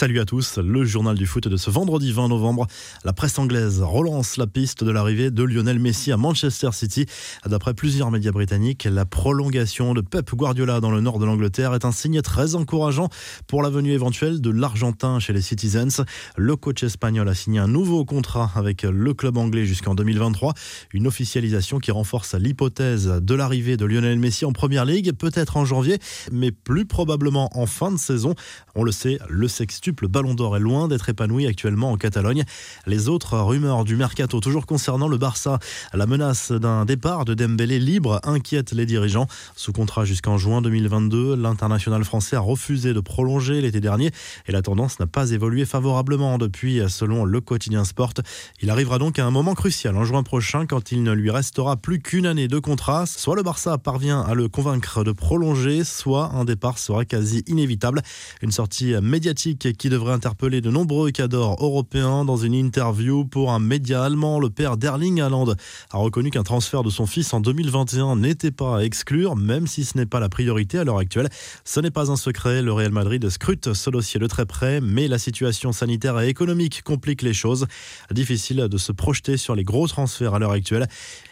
Salut à tous, le journal du foot de ce vendredi 20 novembre. La presse anglaise relance la piste de l'arrivée de Lionel Messi à Manchester City. D'après plusieurs médias britanniques, la prolongation de Pep Guardiola dans le nord de l'Angleterre est un signe très encourageant pour la venue éventuelle de l'Argentin chez les Citizens. Le coach espagnol a signé un nouveau contrat avec le club anglais jusqu'en 2023. Une officialisation qui renforce l'hypothèse de l'arrivée de Lionel Messi en première ligue, peut-être en janvier, mais plus probablement en fin de saison. On le sait, le sexe le Ballon d'Or est loin d'être épanoui actuellement en Catalogne. Les autres rumeurs du mercato, toujours concernant le Barça, la menace d'un départ de Dembélé libre inquiète les dirigeants. Sous contrat jusqu'en juin 2022, l'international français a refusé de prolonger l'été dernier et la tendance n'a pas évolué favorablement depuis, selon le quotidien Sport. Il arrivera donc à un moment crucial en juin prochain quand il ne lui restera plus qu'une année de contrat. Soit le Barça parvient à le convaincre de prolonger, soit un départ sera quasi inévitable. Une sortie médiatique qui devrait interpeller de nombreux cadors européens dans une interview pour un média allemand. Le père d'Erling Haaland a reconnu qu'un transfert de son fils en 2021 n'était pas à exclure, même si ce n'est pas la priorité à l'heure actuelle. Ce n'est pas un secret, le Real Madrid scrute ce dossier de très près, mais la situation sanitaire et économique complique les choses. Difficile de se projeter sur les gros transferts à l'heure actuelle.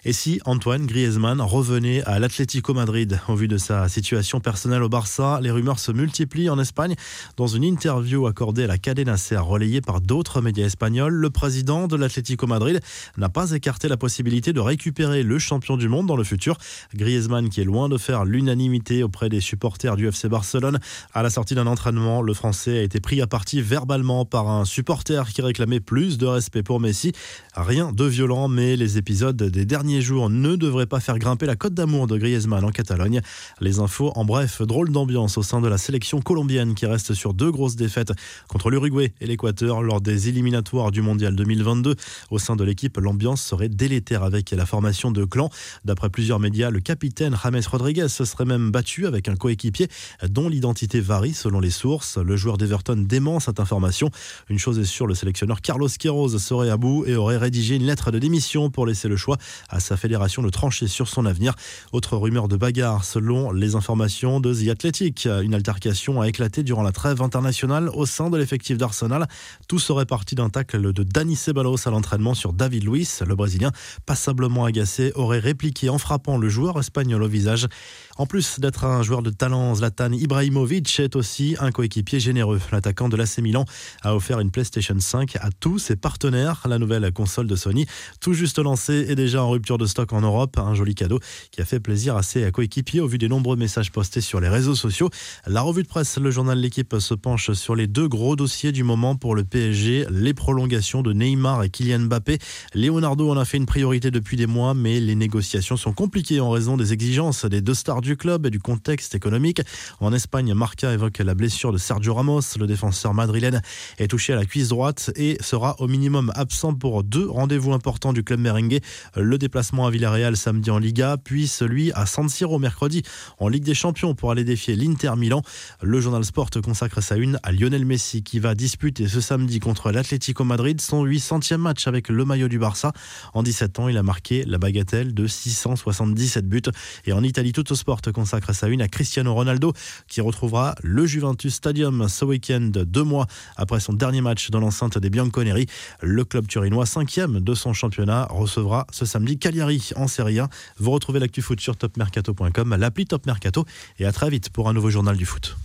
Et si Antoine Griezmann revenait à l'Atlético Madrid? Au vu de sa situation personnelle au Barça, les rumeurs se multiplient en Espagne. Dans une interview accordée à la Cadena Ser, relayée par d'autres médias espagnols, le président de l'Atlético Madrid n'a pas écarté la possibilité de récupérer le champion du monde dans le futur. Griezmann, qui est loin de faire l'unanimité auprès des supporters du FC Barcelone, à la sortie d'un entraînement, le Français a été pris à partie verbalement par un supporter qui réclamait plus de respect pour Messi. Rien de violent, mais les épisodes des derniers jours ne devraient pas faire grimper la cote d'amour de Griezmann en Catalogne. Les infos, en bref, drôle d'ambiance au sein de la sélection colombienne qui reste sur deux grosses défaites contre l'Uruguay et l'Équateur lors des éliminatoires du Mondial 2022. Au sein de l'équipe, l'ambiance serait délétère avec la formation de clans. D'après plusieurs médias, le capitaine James Rodriguez se serait même battu avec un coéquipier dont l'identité varie selon les sources. Le joueur d'Everton dément cette information. Une chose est sûre, le sélectionneur Carlos Queiroz serait à bout et aurait rédigé une lettre de démission pour laisser le choix à sa fédération de trancher sur son avenir. Autre rumeur de bagarre selon les informations de The Athletic. Une altercation a éclaté durant la trêve internationale au sein de l'effectif d'Arsenal. Tout serait parti d'un tacle de Dani Ceballos à l'entraînement sur David Luiz. Le Brésilien, passablement agacé, aurait répliqué en frappant le joueur espagnol au visage. En plus d'être un joueur de talent, Zlatan Ibrahimovic est aussi un coéquipier généreux. L'attaquant de l'AC Milan a offert une PlayStation 5 à tous ses partenaires. La nouvelle console de Sony, tout juste lancée, est déjà en rupture de stock en Europe. Un joli cadeau qui a fait plaisir à ses coéquipiers au vu des nombreux messages postés sur les réseaux sociaux. La revue de presse, le journal L'équipe se penche sur les deux gros dossiers du moment pour le PSG, les prolongations de Neymar et Kylian Mbappé. Leonardo en a fait une priorité depuis des mois, mais les négociations sont compliquées en raison des exigences des deux stars du club et du contexte économique. En Espagne, Marca évoque la blessure de Sergio Ramos. Le défenseur madrilène est touché à la cuisse droite et sera au minimum absent pour deux rendez-vous importants du club merengue. Le déplacement à Villarreal samedi en Liga, puis celui à San Siro mercredi en Ligue des Champions pour aller défier l'Inter Milan. Le journal Sport consacre sa une à Lionel Messi qui va disputer ce samedi contre l'Atlético Madrid son 800e match avec le maillot du Barça. En 17 ans, il a marqué la bagatelle de 677 buts. Et en Italie, tout au sport consacre sa une à Cristiano Ronaldo qui retrouvera le Juventus Stadium ce week-end, deux mois après son dernier match dans l'enceinte des Bianconeri. Le club turinois, cinquième de son championnat, recevra ce samedi Cagliari en Serie A. Vous retrouvez l'actu foot sur topmercato.com, l'appli Top Mercato et à très vite pour un nouveau journal du foot.